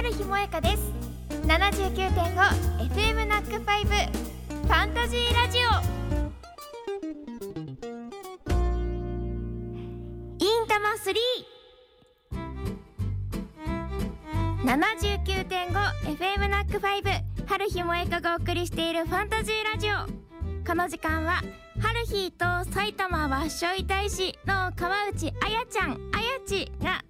春日萌香です。79.5FM ナックファイブファンタジーラジオ。インタマ 379.5FM ナックファイブ春日萌香がお送りしているファンタジーラジオ。この時間は春日と埼玉わっしょい大使の川内あやちゃんあやちが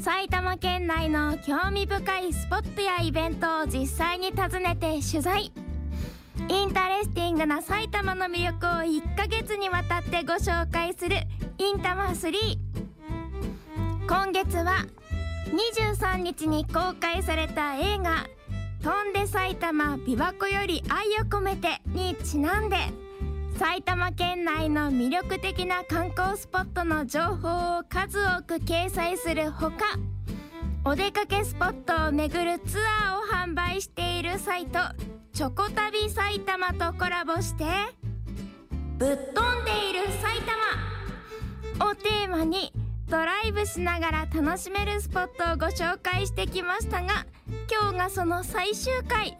埼玉県内の興味深いスポットやイベントを実際に訪ねて取材。 interesting な埼玉の魅力を1ヶ月にわたってご紹介するいんたま3今月は23日に公開された映画「翔んで埼玉琵琶湖より愛を込めて」にちなんで。埼玉県内の魅力的な観光スポットの情報を数多く掲載するほかお出かけスポットを巡るツアーを販売しているサイトチョコ旅埼玉とコラボしてぶっ飛んでいる埼玉。をテーマにドライブしながら楽しめるスポットをご紹介してきましたが今日がその最終回。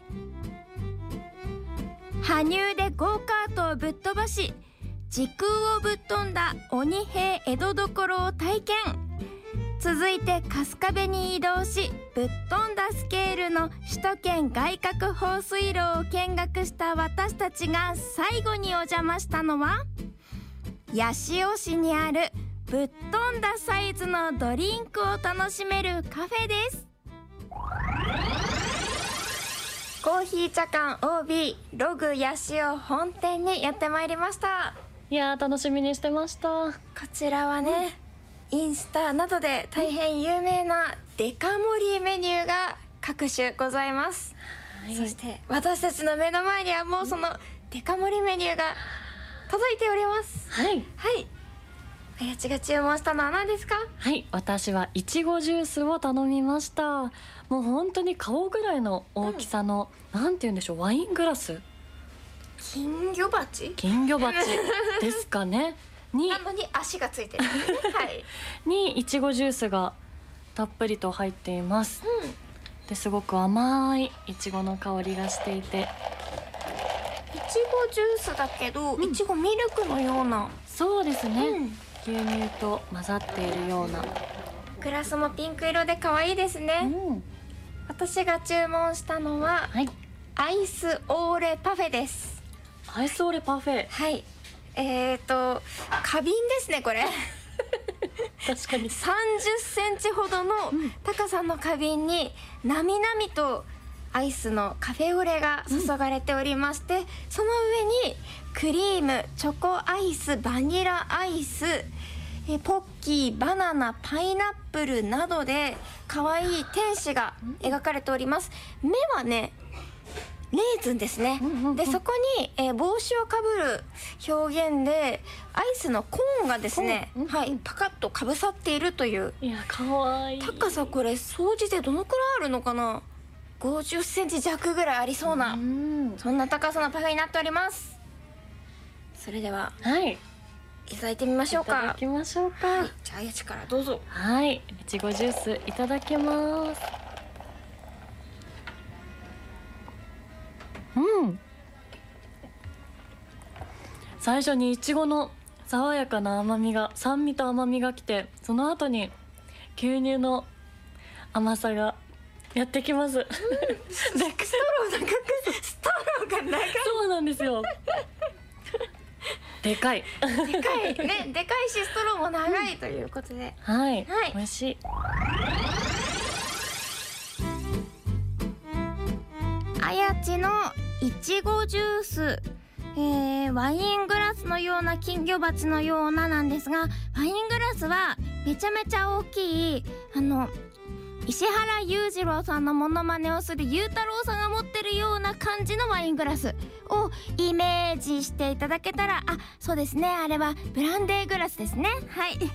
羽生でゴーカートをぶっ飛ばし時空をぶっ飛んだ鬼平江戸所を体験。続いて春日部に移動しぶっ飛んだスケールの首都圏外郭放水路を見学した私たちが最後にお邪魔したのは八潮市にあるぶっ飛んだサイズのドリンクを楽しめるカフェです。コーヒー茶館 OB ログヤシオ本店にやってまいりました。いやー楽しみにしてました。こちらはね、インスタなどで大変有名なデカ盛りメニューが各種ございます、そして私たちの目の前にはもうそのデカ盛りメニューが届いております。はい。はいあやちが注文したのは何ですか？はい私はいちごジュースを頼みました。もう本当に顔ぐらいの大きさの、なんて言うんでしょうワイングラス？金魚鉢？金魚鉢ですかね。になのに足がついてるね。はい。にいちごジュースがたっぷりと入っています。うん。ですごく甘いいちごの香りがしていて。いちごジュースだけど、いちごミルクのような、そうですね、うん牛乳と混ざっているような、グラスもピンク色で可愛いですね、うん、私が注文したのははい。アイスオーレパフェです。アイスオレパフェ。はい。えーと花瓶ですねこれ。確かに。30センチほどの高さの花瓶になみなみとアイスのカフェオレが注がれておりまして、その上にクリームチョコアイスバニラアイスえポッキーバナナパイナップルなどで可愛い天使が描かれております。目はねレーズンですね、んうんうんでそこに、えー帽子をかぶる表現でアイスのコーンがですね、コーンうんはいパカッとかぶさっているという。いや可愛い高さこれ総じてどのくらいあるのかな？50センチ弱ぐらいありそうな、うん。そんな高さのパフェになっております。それでは。はいいただいてみましょういただかきましょうか。はい。じゃあやちからどうぞ。はい、いちごジュースいただきます。うん。最初にいちごの爽やかな甘みが酸味と甘みがきてその後に牛乳の甘さがやってきます、でストロー長くストローが長いそうなんですよでかい。でかい。ねでかいしストローも長いということで、はい、はい。美味しい。あやちのいちごジュース。えー、ワイングラスのような金魚鉢のようななんですがワイングラスはめちゃめちゃ大きいあの石原裕次郎さんのモノマネをする裕太郎さんが持ってるような感じのワイングラスをイメージしていただけたらあそうですね。あれはブランデーグラスですね。はい。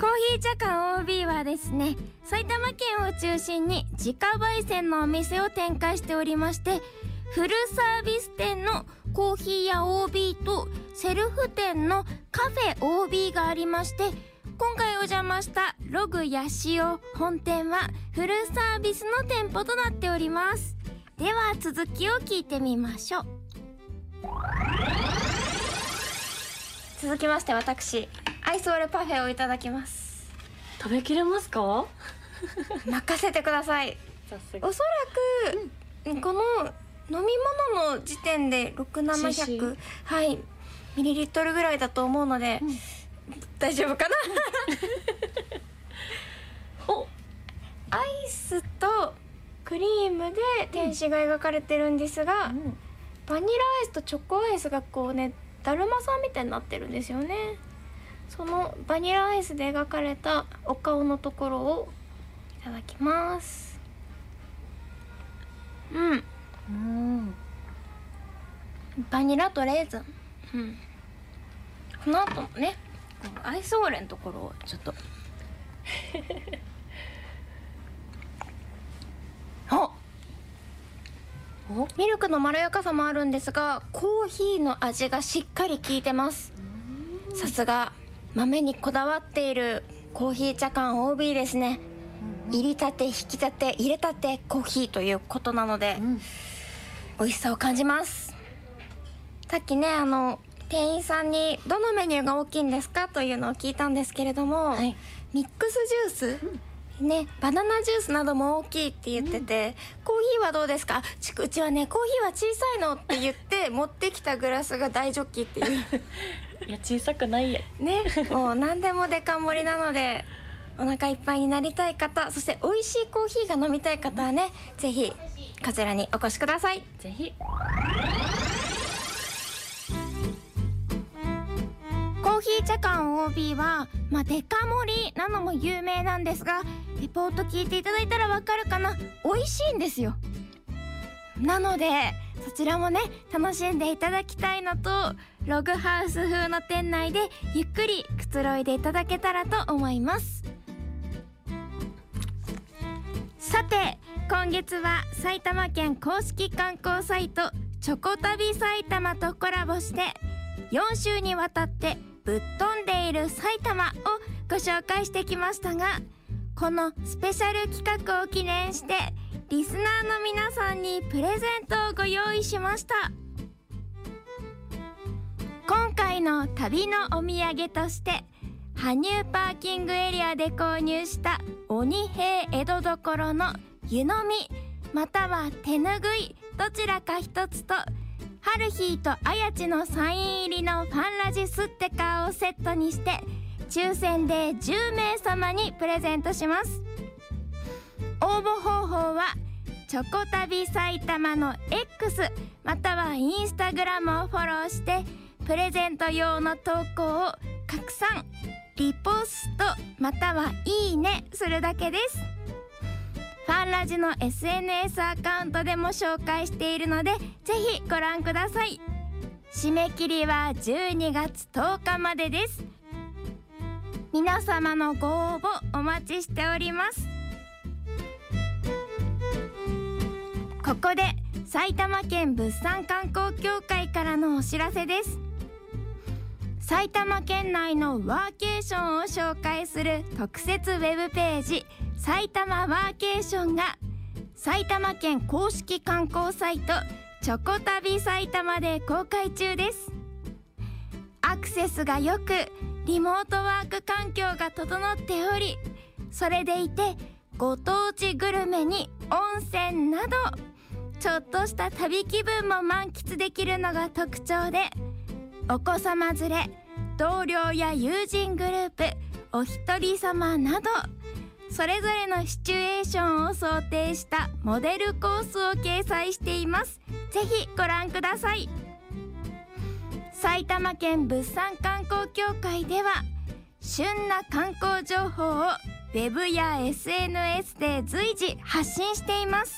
コーヒー茶館 OB はですね埼玉県を中心に自家焙煎のお店を展開しておりましてフルサービス店のコーヒー屋 OB とセルフ店のカフェ OB がありまして今回お邪魔したログヤシオ本店はフルサービスの店舗となっております。では続きを聞いてみましょう。続きまして私アイスオレパフェをいただきます。食べきれますか？任せてください。おそらく、この飲み物の時点で6700 CC はいミリリットルぐらいだと思うので、うん。大丈夫かな？お。アイスとクリームで天使が描かれてるんですが、うん。バニラアイスとチョコアイスがこうねだるまさんみたいになってるんですよね。そのバニラアイスで描かれたお顔のところをいただきます。うん。うん。バニラとレーズン。うん。この後もねアイスオーレのところをちょっと あおミルクのまろやかさもあるんですがコーヒーの味がしっかり効いてます。さすが豆にこだわっているコーヒー茶館 OB ですね。入りたて引きたて入れたてコーヒーということなのでうん美味しさを感じます。さっきねあの店員さんにどのメニューが大きいんですかというのを聞いたんですけれども、はい。ミックスジュース、ねバナナジュースなども大きいって言ってて、コーヒーはどうですか？ちうちはねコーヒーは小さいのって言って 持ってきたグラスが大ジョッキっていう。いや小さくないや。ねもう何でもデカ盛りなのでお腹いっぱいになりたい方そして美味しいコーヒーが飲みたい方はねぜひこちらにお越しください。ぜひヒー茶館 OB は、まあ、デカ盛りなのも有名なんですがレポート聞いていただいたらわかるかな。美味しいんですよ。なのでそちらもね楽しんでいただきたいのとログハウス風の店内でゆっくりくつろいでいただけたらと思います。さて今月は埼玉県公式観光サイトチョコ旅埼玉とコラボして4週にわたってぶっ飛んでいる埼玉をご紹介してきましたがこのスペシャル企画を記念してリスナーの皆さんにプレゼントをご用意しました。今回の旅のお土産として羽生パーキングエリアで購入した鬼平江戸どころの湯飲みまたは手ぬぐいどちらか一つとハルヒーとあやちのサイン入りのファンラジスッテカーをセットにして抽選で10名様にプレゼントします。応募方法はチョコ旅埼玉の X またはインスタグラムをフォローしてプレゼント用の投稿を拡散リポストまたはいいねするだけです。ファンラジの SNS アカウントでも紹介しているのでぜひご覧ください。締め切りは12月10日までです。皆様のご応募お待ちしております。ここで埼玉県物産観光協会からのお知らせです。埼玉県内のワーケーションを紹介する特設ウェブページ埼玉ワーケーションが埼玉県公式観光サイトチョコ旅埼玉で公開中です。アクセスが良くリモートワーク環境が整っておりそれでいてご当地グルメに温泉などちょっとした旅気分も満喫できるのが特徴でお子様連れ同僚や友人グループお一人様などそれぞれのシチュエーションを想定したモデルコースを掲載しています。ぜひご覧ください。埼玉県物産観光協会では旬な観光情報をウェブや SNS で随時発信しています。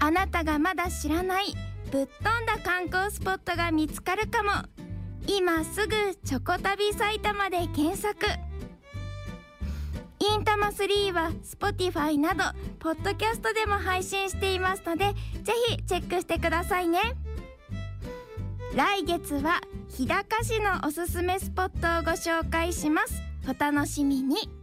あなたがまだ知らないぶっ飛んだ観光スポットが見つかるかも。今すぐチョコ旅埼玉で検索。インタマ3は Spotify などポッドキャストでも配信していますのでぜひチェックしてくださいね。来月は日高市のおすすめスポットをご紹介します。お楽しみに。